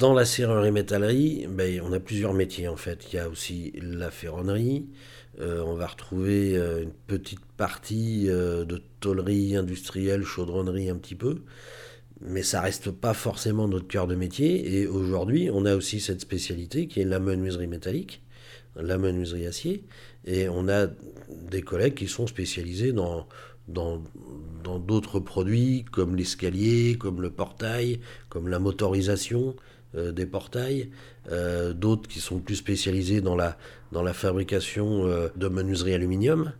Dans la serrurerie métallerie, ben, on a plusieurs métiers en fait. Il y a aussi la ferronnerie. Euh, on va retrouver euh, une petite partie euh, de tôlerie industrielle, chaudronnerie un petit peu. Mais ça reste pas forcément notre cœur de métier. Et aujourd'hui, on a aussi cette spécialité qui est la menuiserie métallique, la menuiserie acier. Et on a des collègues qui sont spécialisés dans dans d'autres produits comme l'escalier, comme le portail, comme la motorisation euh, des portails, euh, d'autres qui sont plus spécialisés dans la, dans la fabrication euh, de menuiserie aluminium,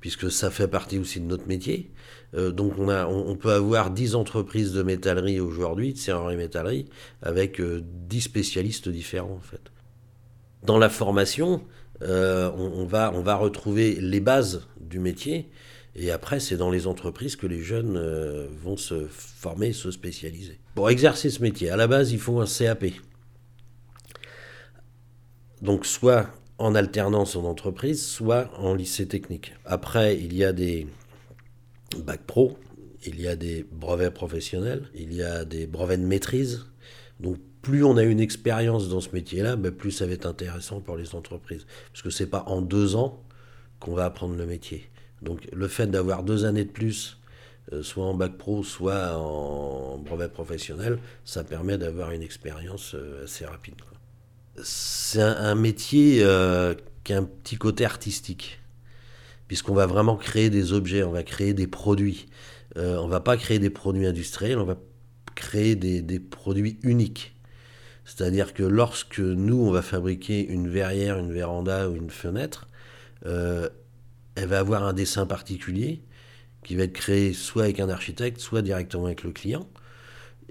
puisque ça fait partie aussi de notre métier. donc on, a, on, peut avoir 10 entreprises de métallerie aujourd'hui, de serrurerie métallerie, avec 10 spécialistes différents en fait. Dans la formation, on, va, on va retrouver les bases du métier, et après, c'est dans les entreprises que les jeunes euh, vont se former, se spécialiser. Pour exercer ce métier, à la base, il faut un CAP. Donc, soit en alternance en entreprise, soit en lycée technique. Après, il y a des bacs pro, il y a des brevets professionnels, il y a des brevets de maîtrise. Donc, plus on a une expérience dans ce métier-là, ben, plus ça va être intéressant pour les entreprises. Parce que c'est pas en deux ans qu'on va apprendre le métier. Donc le fait d'avoir deux années de plus, euh, soit en bac pro, soit en brevet professionnel, ça permet d'avoir une expérience euh, assez rapide. C'est un, métier euh, qui a un petit côté artistique, puisqu'on va vraiment créer des objets, on va créer des produits. on va pas créer des produits industriels, on va créer des produits uniques. C'est-à-dire que lorsque nous, on va fabriquer une verrière, une véranda ou une fenêtre, elle va avoir un dessin particulier qui va être créé soit avec un architecte, soit directement avec le client.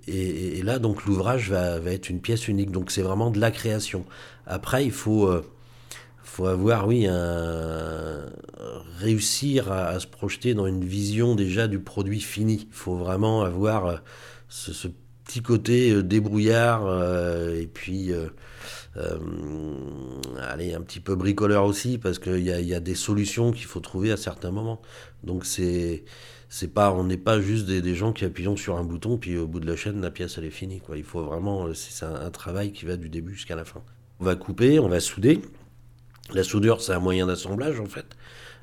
Et, là, donc, l'ouvrage va, être une pièce unique. Donc, c'est vraiment de la création. Après, il faut, euh, faut avoir, oui, réussir à, se projeter dans une vision déjà du produit fini. Il faut vraiment avoir euh, ce, petit côté euh, débrouillard et puis euh, allez, un petit peu bricoleur aussi, parce qu'il y a des solutions qu'il faut trouver à certains moments. Donc c'est c'est pas on n'est pas juste des, gens qui appuyons sur un bouton puis au bout de la chaîne la pièce elle est finie quoi. Il faut vraiment c'est un, travail qui va du début jusqu'à la fin. On va couper on va souder la soudure c'est un moyen d'assemblage en fait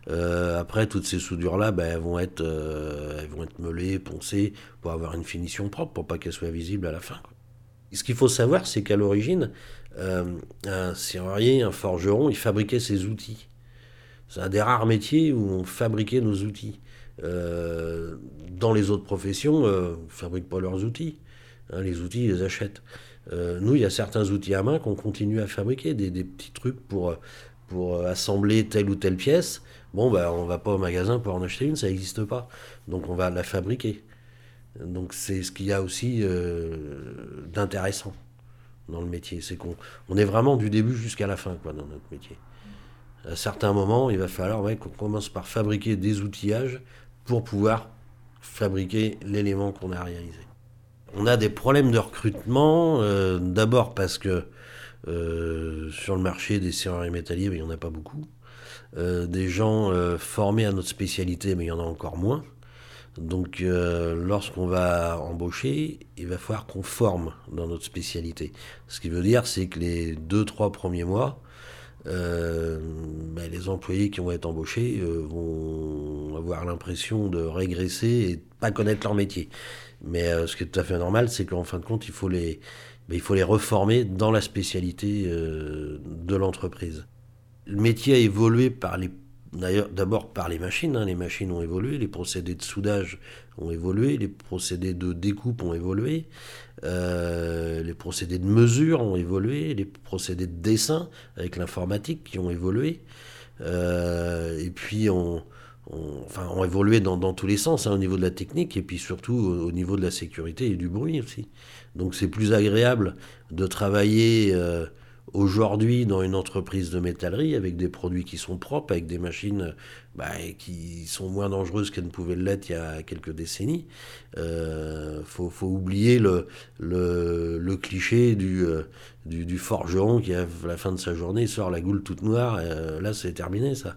euh, après toutes ces soudures là ben, elles vont être euh, elles vont être meulées poncées pour avoir une finition propre pour pas qu'elles soient visibles à la fin ce qu'il faut savoir c'est qu'à l'origine euh, un serrurier, un forgeron, il fabriquait ses outils. C'est un des rares métiers où on fabriquait nos outils. Dans les autres professions, on ne fabrique pas leurs outils. Hein, les outils, ils les achètent. nous, il y a certains outils à main qu'on continue à fabriquer, des, petits trucs pour, pour assembler telle ou telle pièce. Bon, bah, on va pas au magasin pour en acheter une, ça n'existe pas. Donc on va la fabriquer. Donc c'est ce qu'il y a aussi d'intéressant dans le métier. C'est qu'on on est vraiment du début jusqu'à la fin quoi, dans notre métier. À certains moments, il va falloir qu'on commence par fabriquer des outillages pour pouvoir fabriquer l'élément qu'on a réalisé. On a des problèmes de recrutement, euh, d'abord parce que euh, sur le marché des serruriers métalliers, il n'y en a pas beaucoup. Euh, des gens formés à notre spécialité, mais il y en a encore moins. Donc euh, lorsqu'on va embaucher, il va falloir qu'on forme dans notre spécialité. Ce qui veut dire c'est que les deux, trois premiers mois, euh, ben, les employés qui vont être embauchés euh, vont avoir l'impression de régresser et de pas connaître leur métier. Mais ce qui est tout à fait normal, c'est qu'en fin de compte, il faut les, ben, il faut les reformer dans la spécialité de l'entreprise. Le métier a évolué par les D'ailleurs, d'abord par les machines, hein. les machines ont évolué, les procédés de soudage ont évolué, les procédés de découpe ont évolué, euh, les procédés de mesure ont évolué, les procédés de dessin avec l'informatique qui ont évolué, euh, et puis on, enfin, ont évolué dans, tous les sens, hein, au niveau de la technique, et puis surtout au, niveau de la sécurité et du bruit aussi. Donc c'est plus agréable de travailler... Euh, aujourd'hui dans une entreprise de métallerie avec des produits qui sont propres, avec des machines bah, qui sont moins dangereuses qu'elles ne pouvaient l'être il y a quelques décennies. Il euh, faut, oublier le, cliché du, euh, du, forgeron qui, à la fin de sa journée, sort la goule toute noire. Là, c'est terminé, ça.